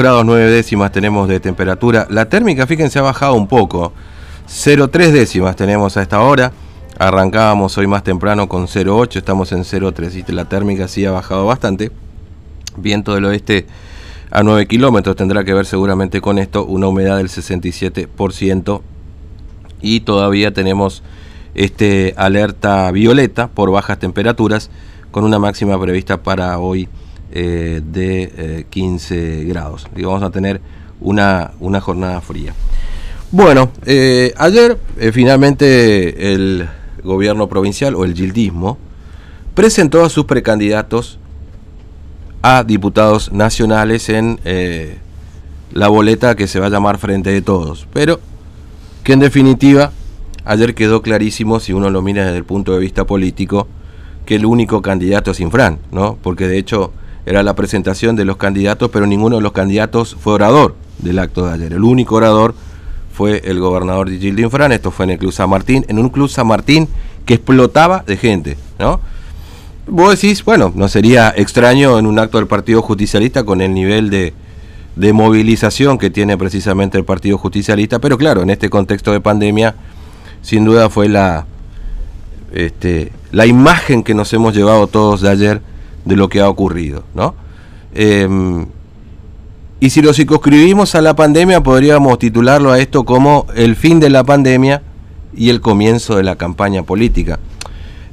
grados 9 décimas tenemos de temperatura. La térmica, fíjense, ha bajado un poco. 0,3 décimas tenemos a esta hora. Arrancábamos hoy más temprano con 0,8, estamos en 0,3 y la térmica sí ha bajado bastante. Viento del oeste a 9 kilómetros tendrá que ver seguramente con esto, una humedad del 67% y todavía tenemos este alerta violeta por bajas temperaturas con una máxima prevista para hoy eh, de 15 eh, grados. Y vamos a tener una, una jornada fría. Bueno, eh, ayer finalmente el gobierno provincial o el gildismo presentó a sus precandidatos a diputados nacionales en la boleta que se va a llamar Frente de Todos, pero que en definitiva ayer quedó clarísimo, si uno lo mira desde el punto de vista político, que el único candidato es Infran, ¿no? Porque de hecho era la presentación de los candidatos, pero ninguno de los candidatos fue orador del acto de ayer. El único orador fue el gobernador Gildo Infran, esto fue en el Club San Martín, en un Club San Martín que explotaba de gente, ¿no? Vos decís, bueno, no sería extraño en un acto del Partido Justicialista con el nivel de, de movilización que tiene precisamente el Partido Justicialista, pero claro, en este contexto de pandemia, sin duda fue la, este, la imagen que nos hemos llevado todos de ayer de lo que ha ocurrido, ¿no? Em, y si lo circunscribimos a la pandemia, podríamos titularlo a esto como el fin de la pandemia y el comienzo de la campaña política.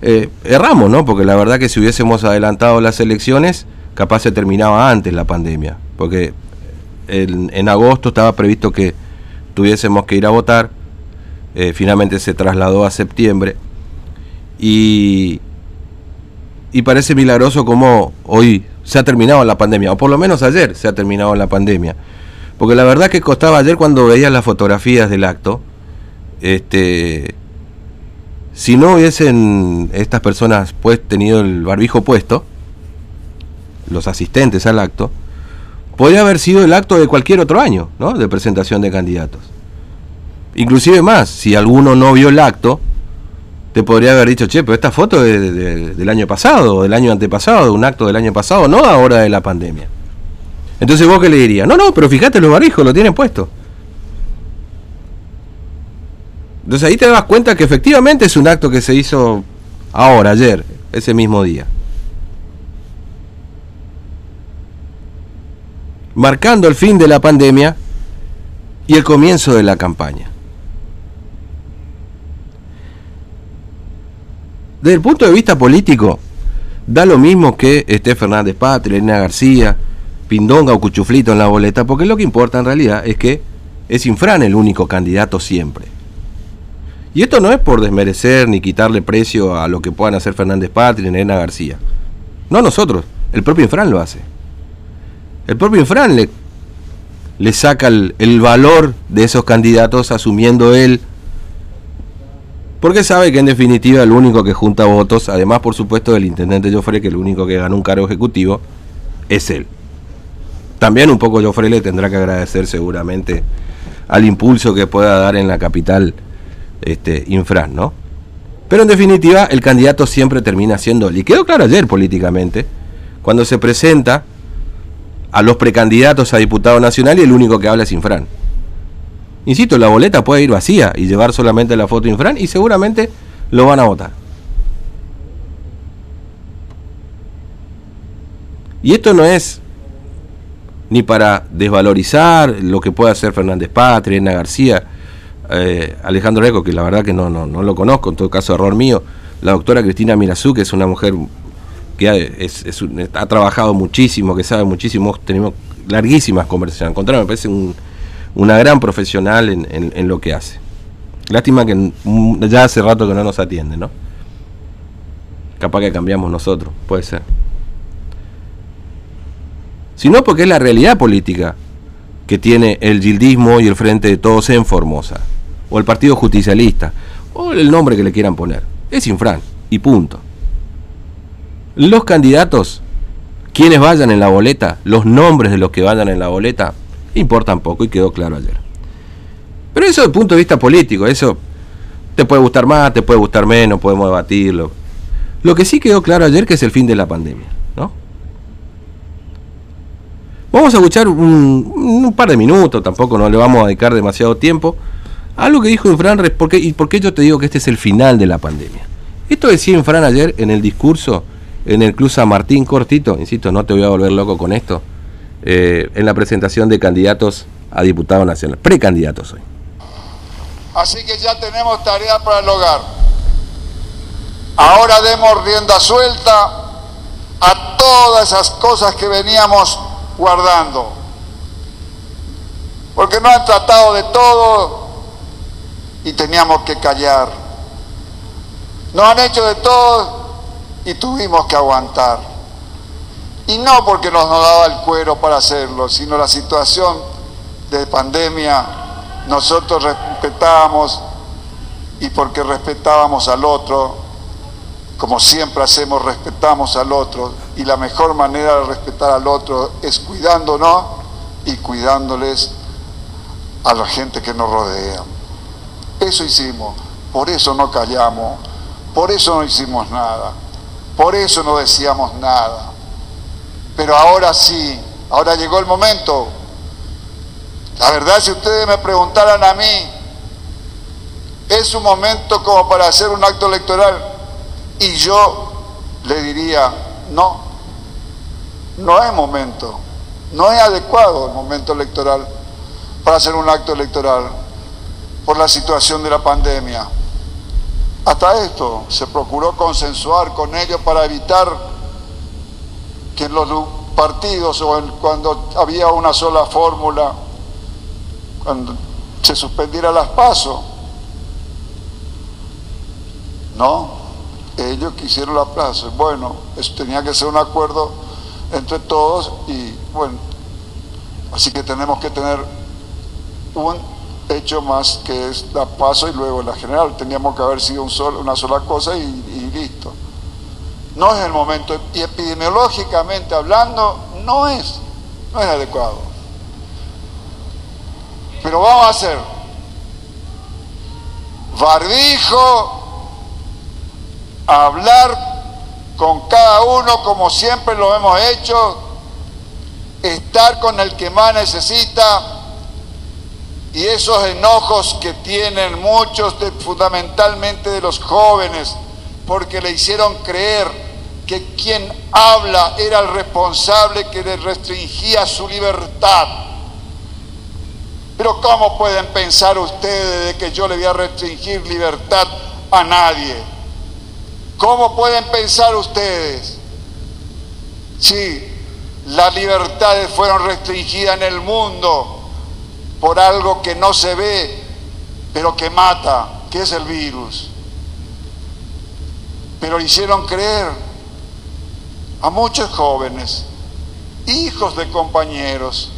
Eh, erramos, ¿no? Porque la verdad que si hubiésemos adelantado las elecciones, capaz se terminaba antes la pandemia, porque en agosto estaba previsto que tuviésemos que ir a votar, eh, finalmente se trasladó a septiembre y, y parece milagroso como hoy se ha terminado la pandemia, o por lo menos ayer se ha terminado la pandemia. Porque la verdad que costaba ayer cuando veías las fotografías del acto, este, si no hubiesen estas personas pues tenido el barbijo puesto, los asistentes al acto, podría haber sido el acto de cualquier otro año, ¿no? De presentación de candidatos. Inclusive más, si alguno no vio el acto, te podría haber dicho, che, pero esta foto es del año pasado, del año antepasado, un acto del año pasado, no ahora de la pandemia. Entonces vos qué le dirías, no, no, pero fíjate los barbijos, lo tienen puesto. Entonces ahí te das cuenta que efectivamente es un acto que se hizo ahora, ayer, ese mismo día. Marcando el fin de la pandemia y el comienzo de la campaña. Desde el punto de vista político, da lo mismo que esté Fernández Patria, Elena García, Pindonga o Cuchuflito en la boleta, porque lo que importa en realidad es que es Infran el único candidato siempre. Y esto no es por desmerecer ni quitarle precio a lo que puedan hacer Fernández Patria Elena García. No nosotros, el propio Infran lo hace. El propio Infran le, le saca el valor de esos candidatos asumiendo él porque sabe que en definitiva el único que junta votos, además por supuesto del intendente Joffre, que el único que gana un cargo ejecutivo, es él. También un poco Joffre le tendrá que agradecer seguramente al impulso que pueda dar en la capital este, Infran, ¿no? Pero en definitiva el candidato siempre termina siendo él. Y quedó claro ayer políticamente, cuando se presenta a los precandidatos a diputado nacional y el único que habla es Infran. Insisto, la boleta puede ir vacía y llevar solamente la foto Infran y seguramente lo van a votar. Y esto no es ni para desvalorizar lo que puede hacer Fernández Patria, Elena García, eh, Alejandro Reco, que la verdad que no, no, no, lo conozco, en todo caso error mío, la doctora Cristina Mirazú, que es una mujer que ha, ha trabajado muchísimo, que sabe muchísimo, tenemos larguísimas conversaciones. Al contrario, me parece un, una gran profesional en, lo que hace. Lástima que ya hace rato que no nos atiende, ¿no? Capaz que cambiamos nosotros, puede ser. Sino porque es la realidad política que tiene el gildismo y el Frente de Todos en Formosa, o el Partido Justicialista, o el nombre que le quieran poner. Es Infran, y punto. Los candidatos, quienes vayan en la boleta, los nombres de los que vayan en la boleta, importan poco y quedó claro ayer. Pero eso desde el punto de vista político, eso te puede gustar más, te puede gustar menos, podemos debatirlo. Lo que sí quedó claro ayer que es el fin de la pandemia, ¿no? Vamos a escuchar un, par de minutos, tampoco no le vamos a dedicar demasiado tiempo. Algo que dijo Infran, porque, y por qué yo te digo que este es el final de la pandemia. Esto decía Infran ayer en el discurso en el Club San Martín, cortito, insisto, no te voy a volver loco con esto, eh, en la presentación de candidatos a diputado nacional, precandidatos hoy. Así que ya tenemos tarea para el hogar. Ahora demos rienda suelta a todas esas cosas que veníamos guardando. Porque no han tratado de todo y teníamos que callar. No han hecho de todo y tuvimos que aguantar. Y no porque nos, daba el cuero para hacerlo, sino la situación de pandemia, nosotros respetábamos y porque respetábamos al otro, como siempre hacemos, respetamos al otro y la mejor manera de respetar al otro es cuidándonos y cuidándoles a la gente que nos rodea. Eso hicimos, por eso no callamos, por eso no hicimos nada, por eso no decíamos nada. Pero ahora sí, ahora llegó el momento. La verdad, si ustedes me preguntaran a mí, es un momento como para hacer un acto electoral y yo le diría, no, no es momento, no es adecuado el momento electoral para hacer un acto electoral por la situación de la pandemia. Hasta esto se procuró consensuar con ellos para evitar que en los partidos o cuando había una sola fórmula, cuando se suspendiera las pasos, ¿no? ellos quisieron la plaza. Bueno, eso tenía que ser un acuerdo entre todos y bueno, así que tenemos que tener un hecho más que es la paso y luego la general. Teníamos que haber sido un solo, una sola cosa y listo. No es el momento, y epidemiológicamente hablando, no es, no es adecuado. Pero vamos a hacer barbijo, hablar con cada uno como siempre lo hemos hecho, estar con el que más necesita y esos enojos que tienen muchos, fundamentalmente de los jóvenes, porque le hicieron creer que quien habla era el responsable que le restringía su libertad. Pero ¿cómo pueden pensar ustedes de que yo le voy a restringir libertad a nadie? ¿Cómo pueden pensar ustedes si las libertades fueron restringidas en el mundo por algo que no se ve, pero que mata, que es el virus? Pero hicieron creer a muchos jóvenes, hijos de compañeros,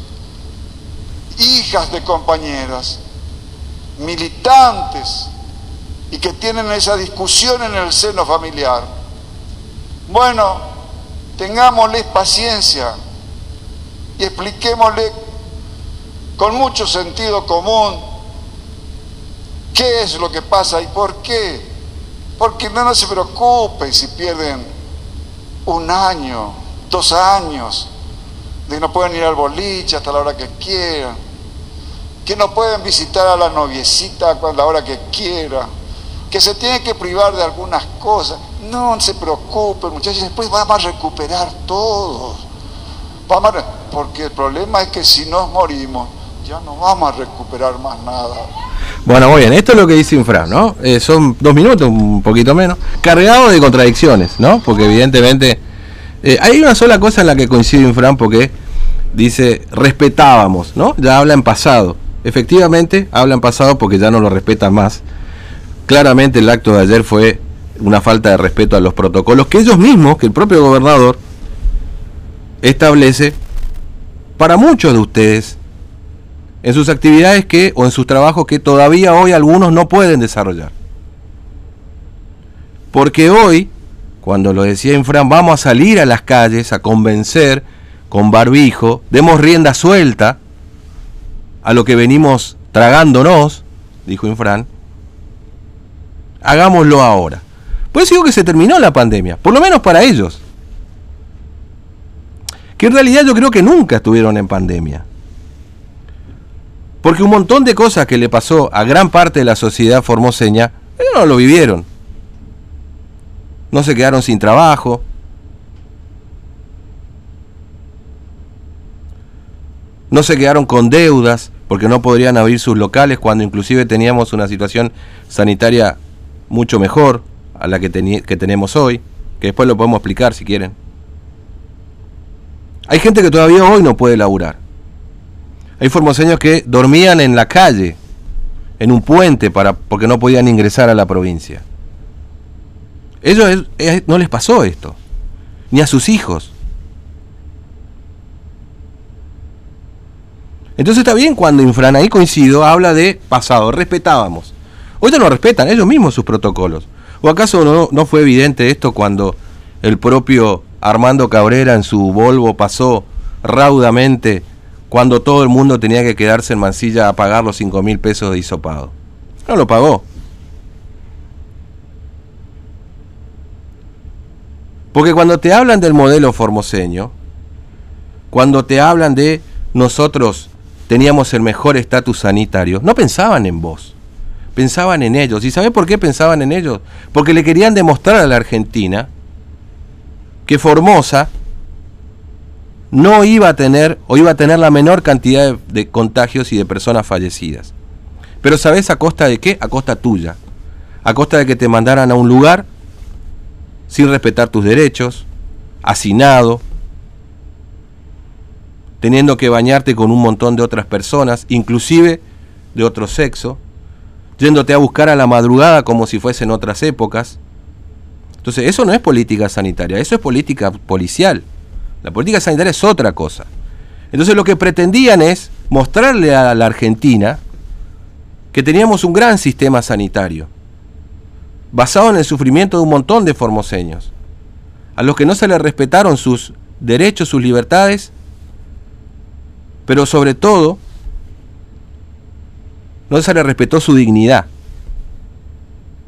hijas de compañeras, militantes, y que tienen esa discusión en el seno familiar. Bueno, tengámosles paciencia y expliquémosle con mucho sentido común qué es lo que pasa y por qué. Porque no, no se preocupen si pierden un año, dos años, de no pueden ir al boliche hasta la hora que quieran, que no pueden visitar a la noviecita a la hora que quieran que se tiene que privar de algunas cosas. No se preocupen, muchachos, después vamos a recuperar todo. Vamos porque el problema es que si nos morimos, ya no vamos a recuperar más nada. Bueno, muy bien, esto es lo que dice Infran, ¿no? Eh, son dos minutos, un poquito menos, cargado de contradicciones, ¿no? Porque evidentemente eh, hay una sola cosa en la que coincide Infran porque dice respetábamos, ¿no? Ya habla en pasado. Efectivamente, habla en pasado porque ya no lo respetan más claramente el acto de ayer fue una falta de respeto a los protocolos que ellos mismos, que el propio gobernador establece para muchos de ustedes en sus actividades que o en sus trabajos que todavía hoy algunos no pueden desarrollar. Porque hoy, cuando lo decía Infran, vamos a salir a las calles a convencer con barbijo, demos rienda suelta a lo que venimos tragándonos, dijo Infran, hagámoslo ahora. Por eso digo que se terminó la pandemia, por lo menos para ellos. que en realidad yo creo que nunca estuvieron en pandemia. Porque un montón de cosas que le pasó a gran parte de la sociedad formoseña, ellos no lo vivieron. No se quedaron sin trabajo. No se quedaron con deudas porque no podrían abrir sus locales cuando inclusive teníamos una situación sanitaria mucho mejor a la que, que tenemos hoy, que después lo podemos explicar si quieren. Hay gente que todavía hoy no puede laburar. Hay formoseños que dormían en la calle, en un puente, para, porque no podían ingresar a la provincia. Ellos no les pasó esto, ni a sus hijos. Entonces está bien cuando Infran, ahí coincido, habla de pasado, respetábamos. Hoy no respetan ellos mismos sus protocolos. ¿O acaso no, no fue evidente esto cuando el propio Armando Cabrera en su Volvo pasó raudamente cuando todo el mundo tenía que quedarse en Mansilla a pagar los 5 mil pesos de hisopado? No lo pagó. Porque cuando te hablan del modelo formoseño, cuando te hablan de nosotros teníamos el mejor estatus sanitario, no pensaban en vos, pensaban en ellos. ¿Y sabés por qué pensaban en ellos? Porque le querían demostrar a la Argentina que Formosa no iba a tener o iba a tener la menor cantidad de, contagios y de personas fallecidas. Pero ¿sabés a costa de qué? A costa tuya. A costa de que te mandaran a un lugar sin respetar tus derechos, hacinado, teniendo que bañarte con un montón de otras personas, inclusive de otro sexo, yéndote a buscar a la madrugada como si fuesen otras épocas. Entonces, eso no es política sanitaria, eso es política policial. La política sanitaria es otra cosa. Entonces, lo que pretendían es mostrarle a la Argentina que teníamos un gran sistema sanitario, basado en el sufrimiento de un montón de formoseños, a los que no se les respetaron sus derechos, sus libertades, pero sobre todo no se le respetó su dignidad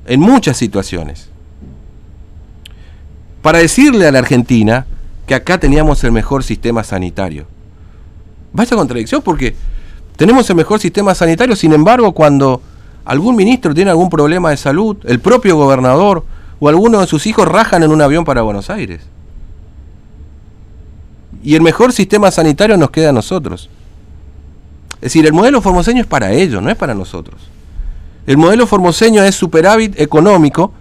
en muchas situaciones. Para decirle a la Argentina que acá teníamos el mejor sistema sanitario. Vaya contradicción porque tenemos el mejor sistema sanitario, sin embargo, cuando algún ministro tiene algún problema de salud, el propio gobernador o alguno de sus hijos rajan en un avión para Buenos Aires. Y el mejor sistema sanitario nos queda a nosotros. Es decir, el modelo formoseño es para ellos, no es para nosotros. El modelo formoseño es superávit económico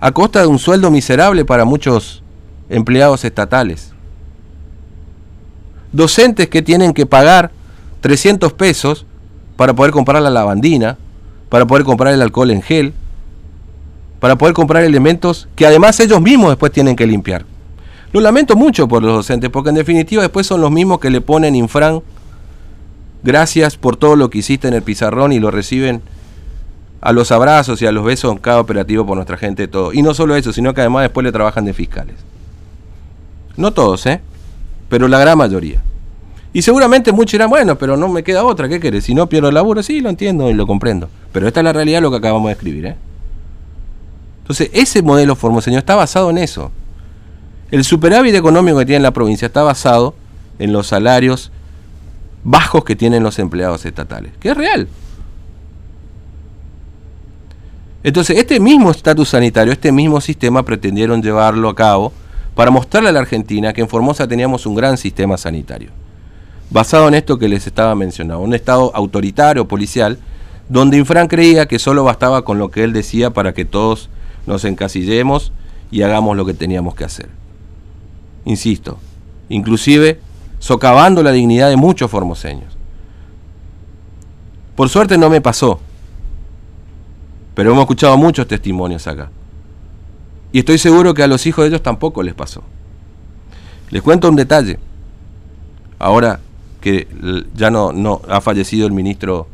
a costa de un sueldo miserable para muchos empleados estatales. Docentes que tienen que pagar 300 pesos para poder comprar la lavandina, para poder comprar el alcohol en gel, para poder comprar elementos que además ellos mismos después tienen que limpiar. Lo lamento mucho por los docentes, porque en definitiva después son los mismos que le ponen infran Gracias por todo lo que hiciste en el pizarrón y lo reciben a los abrazos y a los besos en cada operativo por nuestra gente todo. Y no solo eso, sino que además después le trabajan de fiscales. No todos, ¿eh? Pero la gran mayoría. Y seguramente muchos dirán, bueno, pero no me queda otra, ¿qué querés? Si no pierdo el laburo, sí, lo entiendo y lo comprendo. Pero esta es la realidad lo que acabamos de escribir, ¿eh? Entonces, ese modelo formoseño está basado en eso. El superávit económico que tiene la provincia está basado en los salarios bajos que tienen los empleados estatales, que es real. Entonces, este mismo estatus sanitario, este mismo sistema pretendieron llevarlo a cabo para mostrarle a la Argentina que en Formosa teníamos un gran sistema sanitario, basado en esto que les estaba mencionando, un estado autoritario, policial, donde Infran creía que solo bastaba con lo que él decía para que todos nos encasillemos y hagamos lo que teníamos que hacer. Insisto, inclusive socavando la dignidad de muchos formoseños. Por suerte no me pasó, pero hemos escuchado muchos testimonios acá. Y estoy seguro que a los hijos de ellos tampoco les pasó. Les cuento un detalle. Ahora que ya no, ha fallecido el ministro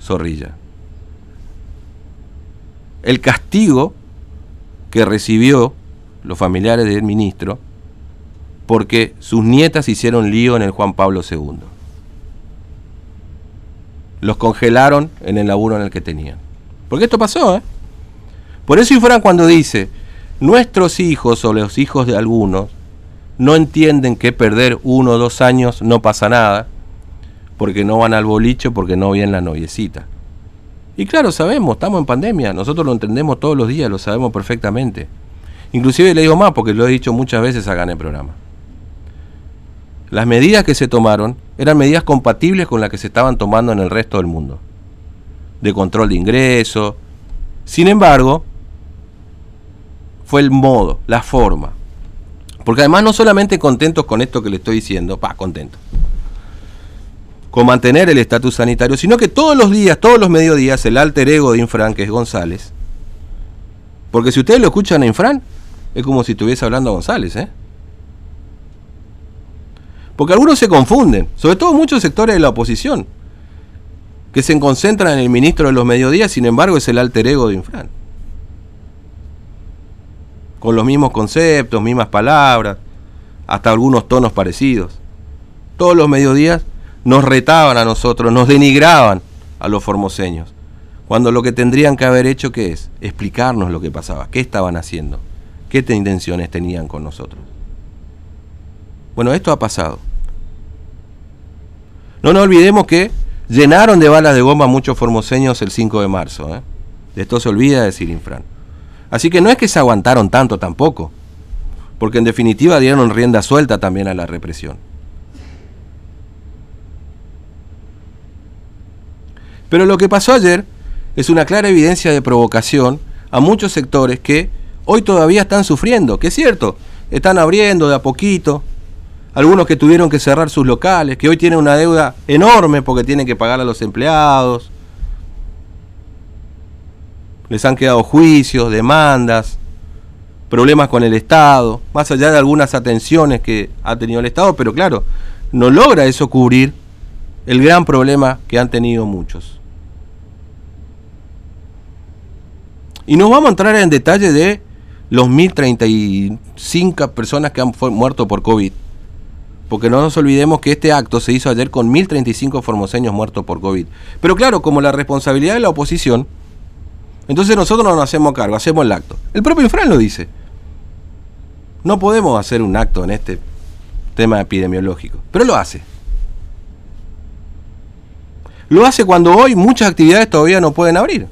Zorrilla. El castigo que recibió los familiares del ministro porque sus nietas hicieron lío en el Juan Pablo II. Los congelaron en el laburo en el que tenían. Porque esto pasó, ¿eh? Por eso Ifran cuando dice, nuestros hijos o los hijos de algunos no entienden que perder uno o dos años no pasa nada, porque no van al bolicho, porque no vienen la noviecita. Y claro, sabemos, estamos en pandemia, nosotros lo entendemos todos los días, lo sabemos perfectamente. Inclusive le digo más, porque lo he dicho muchas veces acá en el programa. Las medidas que se tomaron eran medidas compatibles con las que se estaban tomando en el resto del mundo. De control de ingresos. Sin embargo, fue el modo, la forma. Porque además no solamente contentos con esto que le estoy diciendo, pa, contento con mantener el estatus sanitario, sino que todos los días, todos los mediodías, el alter ego de Infran, que es González, porque si ustedes lo escuchan a Infran, es como si estuviese hablando a González, ¿eh? Porque algunos se confunden, sobre todo muchos sectores de la oposición, que se concentran en el ministro de los mediodías, sin embargo es el alter ego de Infran. Con los mismos conceptos, mismas palabras, hasta algunos tonos parecidos. Todos los mediodías nos retaban a nosotros, nos denigraban a los formoseños, cuando lo que tendrían que haber hecho, ¿qué es? Explicarnos lo que pasaba, qué estaban haciendo, qué intenciones tenían con nosotros. Bueno, esto ha pasado. No nos olvidemos que llenaron de balas de goma muchos formoseños el 5 de marzo. ¿eh? De esto se olvida decir Infran. Así que no es que se aguantaron tanto tampoco, porque en definitiva dieron rienda suelta también a la represión. Pero lo que pasó ayer es una clara evidencia de provocación a muchos sectores que hoy todavía están sufriendo, que es cierto, están abriendo de a poquito, algunos que tuvieron que cerrar sus locales, que hoy tienen una deuda enorme porque tienen que pagar a los empleados, les han quedado juicios, demandas, problemas con el Estado, más allá de algunas atenciones que ha tenido el Estado, pero claro, no logra eso cubrir el gran problema que han tenido muchos. Y nos vamos a entrar en detalle de los 1035 personas que han muerto por COVID. Porque no nos olvidemos que este acto se hizo ayer con 1035 formoseños muertos por COVID. Pero claro, como la responsabilidad de la oposición, entonces nosotros no nos hacemos cargo, hacemos el acto. El propio Infran lo dice. No podemos hacer un acto en este tema epidemiológico, pero lo hace. Lo hace cuando hoy muchas actividades todavía no pueden abrir.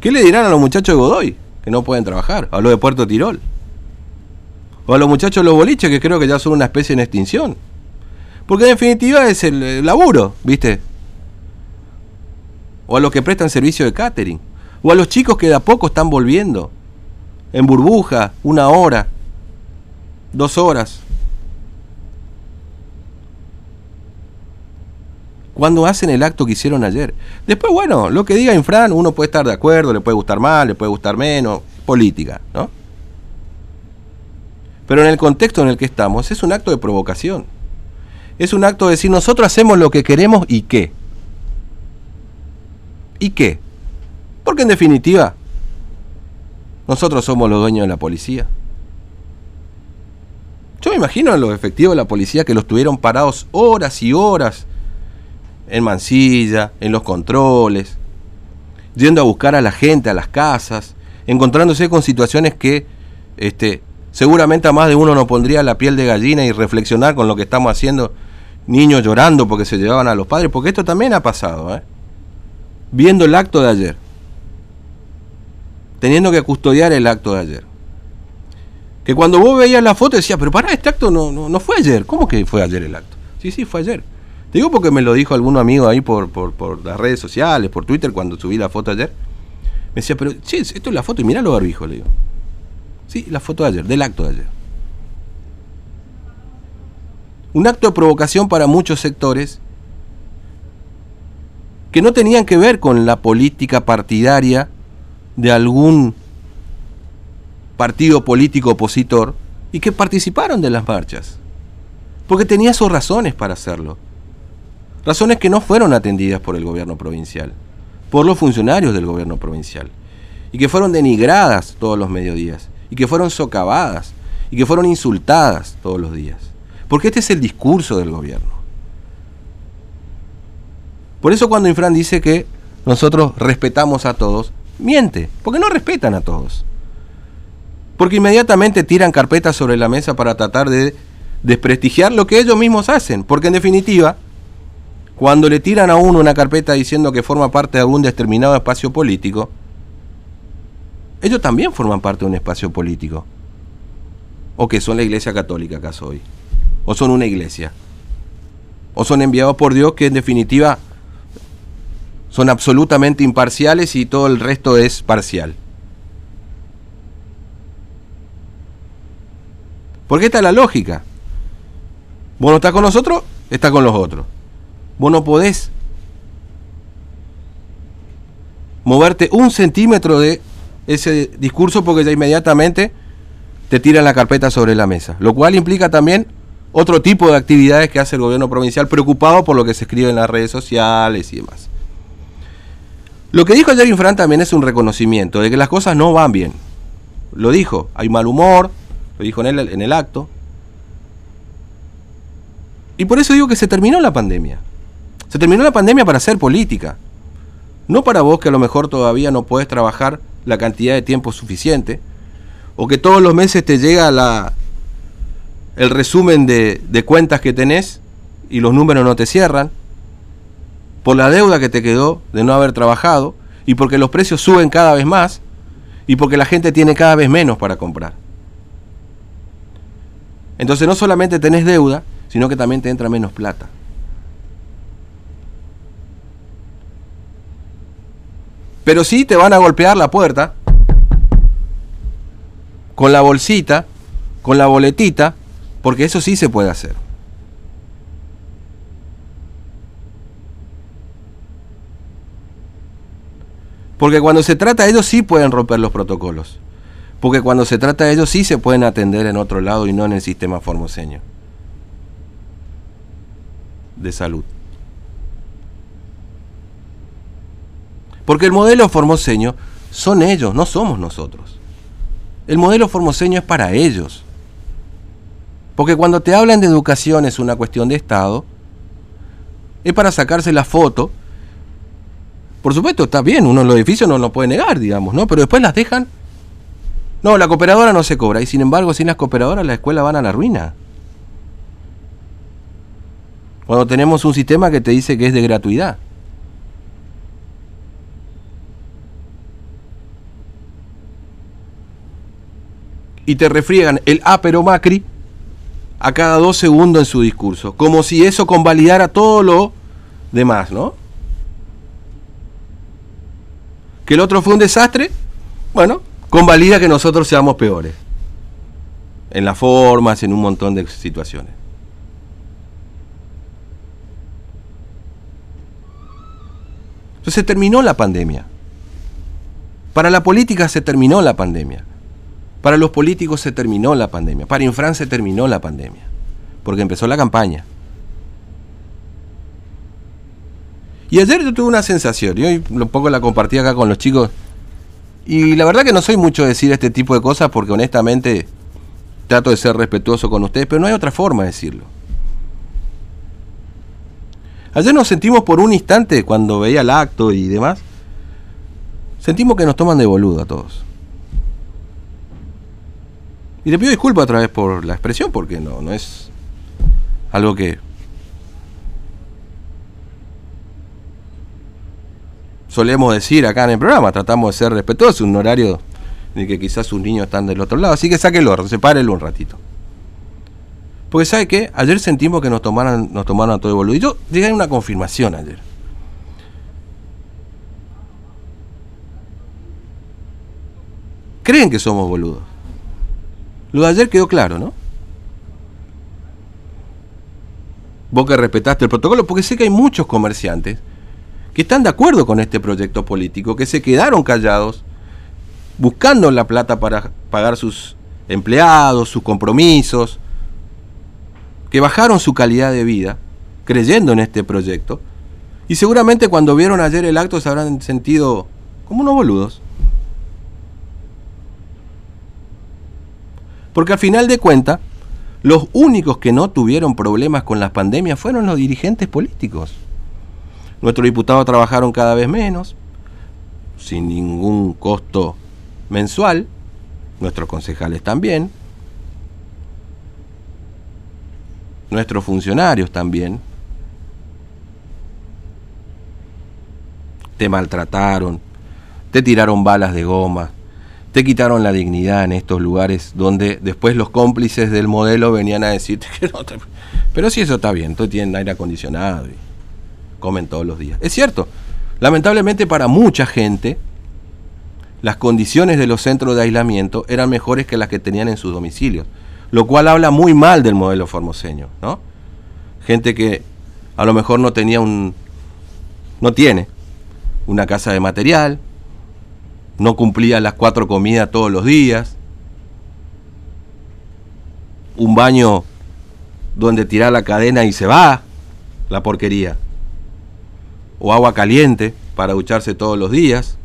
¿Qué le dirán a los muchachos de Godoy que no pueden trabajar? A los de Puerto Tirol. O a los muchachos de los boliches que creo que ya son una especie en extinción. Porque en definitiva es el, laburo, ¿viste? O a los que prestan servicio de catering. O a los chicos que de a poco están volviendo. En burbuja, una hora, dos horas. cuando hacen el acto que hicieron ayer. Después, bueno, lo que diga Infran, uno puede estar de acuerdo, le puede gustar más, le puede gustar menos, política, ¿no? Pero en el contexto en el que estamos, es un acto de provocación. Es un acto de decir, nosotros hacemos lo que queremos y qué. ¿Y qué? Porque en definitiva, nosotros somos los dueños de la policía. Yo me imagino a los efectivos de la policía que los tuvieron parados horas y horas en Mansilla, en los controles, yendo a buscar a la gente a las casas, encontrándose con situaciones que este, seguramente a más de uno nos pondría la piel de gallina y reflexionar con lo que estamos haciendo, niños llorando porque se llevaban a los padres, porque esto también ha pasado, ¿eh? Viendo el acto de ayer, teniendo que custodiar el acto de ayer. Que cuando vos veías la foto decías, pero para, este acto no, no, no fue ayer. ¿Cómo que fue ayer el acto? Sí, sí, fue ayer digo porque me lo dijo algún amigo ahí por, por, las redes sociales, por Twitter, cuando subí la foto ayer. Me decía, pero, sí, esto es la foto, y mirá los barbijos, le digo. Sí, la foto de ayer, del acto de ayer. Un acto de provocación para muchos sectores que no tenían que ver con la política partidaria de algún partido político opositor y que participaron de las marchas. Porque tenía sus razones para hacerlo. Razones que no fueron atendidas por el gobierno provincial, por los funcionarios del gobierno provincial, y que fueron denigradas todos los mediodías, y que fueron socavadas, y que fueron insultadas todos los días. Porque este es el discurso del gobierno. Por eso cuando Infran dice que nosotros respetamos a todos, miente, porque no respetan a todos. Porque inmediatamente tiran carpetas sobre la mesa para tratar de desprestigiar lo que ellos mismos hacen. Porque en definitiva, cuando le tiran a uno una carpeta diciendo que forma parte de algún determinado espacio político, ellos también forman parte de un espacio político. O que son la iglesia católica acaso hoy. O son una iglesia. O son enviados por Dios que en definitiva son absolutamente imparciales y todo el resto es parcial. Porque esta es la lógica. Vos no estás con nosotros, está con los otros. Vos no podés moverte un centímetro de ese discurso porque ya inmediatamente te tiran la carpeta sobre la mesa. Lo cual implica también otro tipo de actividades que hace el gobierno provincial preocupado por lo que se escribe en las redes sociales y demás. Lo que dijo ayer Infran también es un reconocimiento de que las cosas no van bien. Lo dijo, hay mal humor, lo dijo en el, acto. Y por eso digo que se terminó la pandemia. Se terminó la pandemia para hacer política. No para vos que a lo mejor todavía no podés trabajar la cantidad de tiempo suficiente. O que todos los meses te llega la, el resumen de, de cuentas que tenés y los números no te cierran. Por la deuda que te quedó de no haber trabajado. Y porque los precios suben cada vez más. Y porque la gente tiene cada vez menos para comprar. Entonces no solamente tenés deuda, sino que también te entra menos plata. Pero sí te van a golpear la puerta con la bolsita, con la boletita, porque eso sí se puede hacer. Porque cuando se trata de ellos sí pueden romper los protocolos. Porque cuando se trata de ellos sí se pueden atender en otro lado y no en el sistema formoseño de salud. Porque el modelo formoseño son ellos, no somos nosotros. El modelo formoseño es para ellos. Porque cuando te hablan de educación es una cuestión de Estado, es para sacarse la foto. Por supuesto, está bien, uno en los edificios no lo puede negar, digamos, ¿no? Pero después las dejan. No, la cooperadora no se cobra. Y sin embargo, sin las cooperadoras, la escuela van a la ruina. Cuando tenemos un sistema que te dice que es de gratuidad. y te refriegan el A pero Macri a cada dos segundos en su discurso, como si eso convalidara todo lo demás, ¿no? Que el otro fue un desastre, bueno, convalida que nosotros seamos peores, en las formas, en un montón de situaciones. Entonces terminó la pandemia. Para la política se terminó la pandemia. Para los políticos se terminó la pandemia. Para Infran se terminó la pandemia. Porque empezó la campaña. Y ayer yo tuve una sensación, y hoy un poco la compartí acá con los chicos. Y la verdad que no soy mucho de decir este tipo de cosas porque honestamente trato de ser respetuoso con ustedes, pero no hay otra forma de decirlo. Ayer nos sentimos por un instante, cuando veía el acto y demás, sentimos que nos toman de boludo a todos. Y le pido disculpas otra vez por la expresión, porque no, no es algo que solemos decir acá en el programa. Tratamos de ser respetuosos, un horario de que quizás sus niños están del otro lado. Así que sáquelo, sepárelo un ratito. Porque ¿sabe qué? Ayer sentimos que nos tomaron, nos tomaron a todo el boludo. Y yo llegué a una confirmación ayer. Creen que somos boludos. Lo de ayer quedó claro, ¿no? Vos que respetaste el protocolo, porque sé que hay muchos comerciantes que están de acuerdo con este proyecto político, que se quedaron callados, buscando la plata para pagar sus empleados, sus compromisos, que bajaron su calidad de vida creyendo en este proyecto, y seguramente cuando vieron ayer el acto se habrán sentido como unos boludos. Porque al final de cuentas, los únicos que no tuvieron problemas con las pandemias fueron los dirigentes políticos. Nuestros diputados trabajaron cada vez menos, sin ningún costo mensual, nuestros concejales también, nuestros funcionarios también, te maltrataron, te tiraron balas de goma, te quitaron la dignidad en estos lugares donde después los cómplices del modelo venían a decirte que no te... Pero si eso está bien, tú tienes aire acondicionado y comen todos los días. Es cierto, lamentablemente para mucha gente las condiciones de los centros de aislamiento eran mejores que las que tenían en sus domicilios, lo cual habla muy mal del modelo formoseño, ¿no? Gente que a lo mejor no tenía un no tiene una casa de material, no cumplía las cuatro comidas todos los días, un baño donde tirar la cadena y se va la porquería, o agua caliente para ducharse todos los días,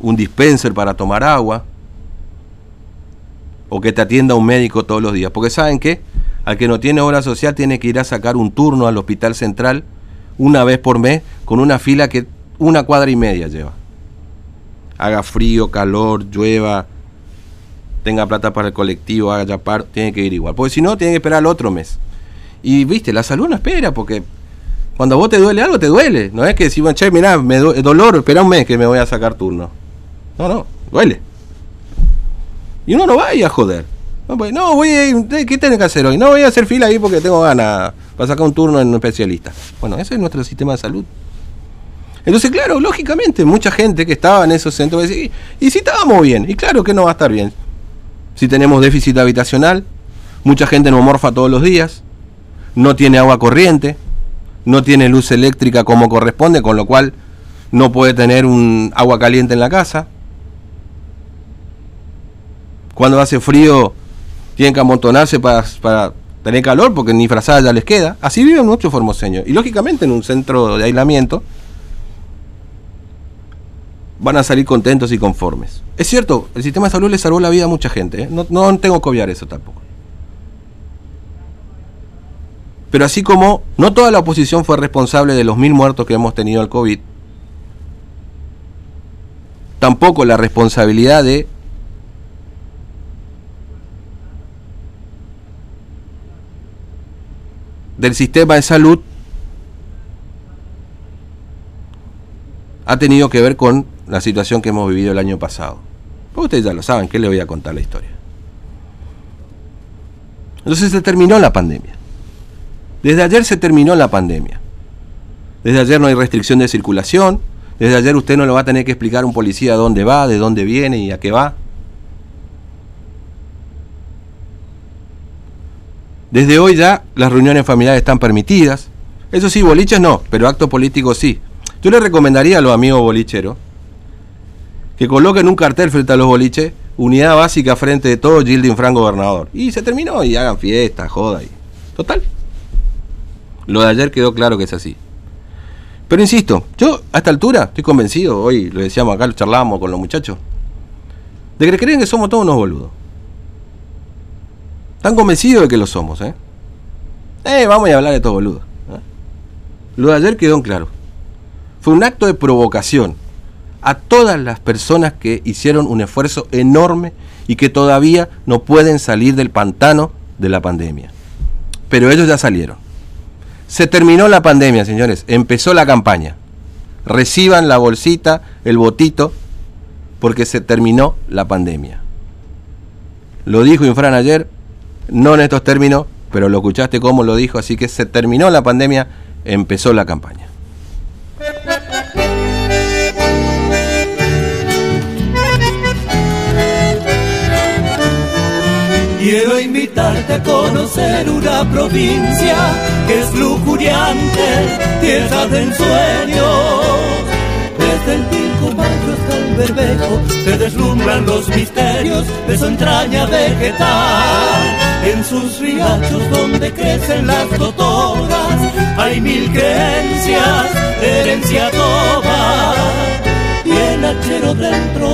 un dispenser para tomar agua, o que te atienda un médico todos los días, porque saben que al que no tiene obra social tiene que ir a sacar un turno al hospital central una vez por mes con una fila que una cuadra y media lleva haga frío, calor, llueva, tenga plata para el colectivo, haga ya par, tiene que ir igual. Porque si no, tiene que esperar el otro mes. Y viste, la salud no espera, porque cuando a vos te duele algo, te duele. No es que si, che, mirá, me dolor, espera un mes que me voy a sacar turno. No, no, duele. Y uno no va a joder. No, pues, no voy a, ¿qué tenés que hacer hoy? No voy a hacer fila ahí porque tengo ganas para sacar un turno en un especialista. Bueno, ese es nuestro sistema de salud. Entonces, claro, lógicamente, mucha gente que estaba en esos centros va decir, ¿y si estábamos bien? Y claro que no va a estar bien. Si tenemos déficit habitacional, mucha gente no morfa todos los días, no tiene agua corriente, no tiene luz eléctrica como corresponde, con lo cual no puede tener un agua caliente en la casa. Cuando hace frío, tienen que amontonarse para, tener calor porque ni frazada ya les queda. Así viven muchos formoseños. Y lógicamente en un centro de aislamiento, van a salir contentos y conformes. Es cierto, el sistema de salud le salvó la vida a mucha gente, ¿eh? no, no tengo que obviar eso tampoco. Pero así como no toda la oposición fue responsable de los mil muertos que hemos tenido al COVID, tampoco la responsabilidad de del sistema de salud ha tenido que ver con la situación que hemos vivido el año pasado. ustedes ya lo saben, ¿qué le voy a contar la historia? Entonces se terminó la pandemia. Desde ayer se terminó la pandemia. Desde ayer no hay restricción de circulación. Desde ayer usted no le va a tener que explicar a un policía dónde va, de dónde viene y a qué va. Desde hoy ya las reuniones familiares están permitidas. Eso sí, boliches no, pero actos políticos sí. Yo le recomendaría a los amigos bolicheros que coloquen un cartel frente a los boliches, unidad básica frente de todo Gilding Frank gobernador. Y se terminó y hagan fiesta, joda y. Total. Lo de ayer quedó claro que es así. Pero insisto, yo a esta altura estoy convencido, hoy lo decíamos acá, lo charlábamos con los muchachos, de que creen que somos todos unos boludos. Están convencidos de que lo somos, ¿eh? Eh, vamos a hablar de todo boludo. ¿eh? Lo de ayer quedó en claro. Fue un acto de provocación a todas las personas que hicieron un esfuerzo enorme y que todavía no pueden salir del pantano de la pandemia. Pero ellos ya salieron. Se terminó la pandemia, señores. Empezó la campaña. Reciban la bolsita, el botito, porque se terminó la pandemia. Lo dijo Infran ayer, no en estos términos, pero lo escuchaste como lo dijo, así que se terminó la pandemia, empezó la campaña. Quiero invitarte a conocer una provincia que es lujuriante, tierra del sueño. Desde el Pilcomayo hasta el Berbejo se deslumbran los misterios de su entraña vegetal. En sus riachos donde crecen las totoras hay mil creencias, herencia toda y el hachero dentro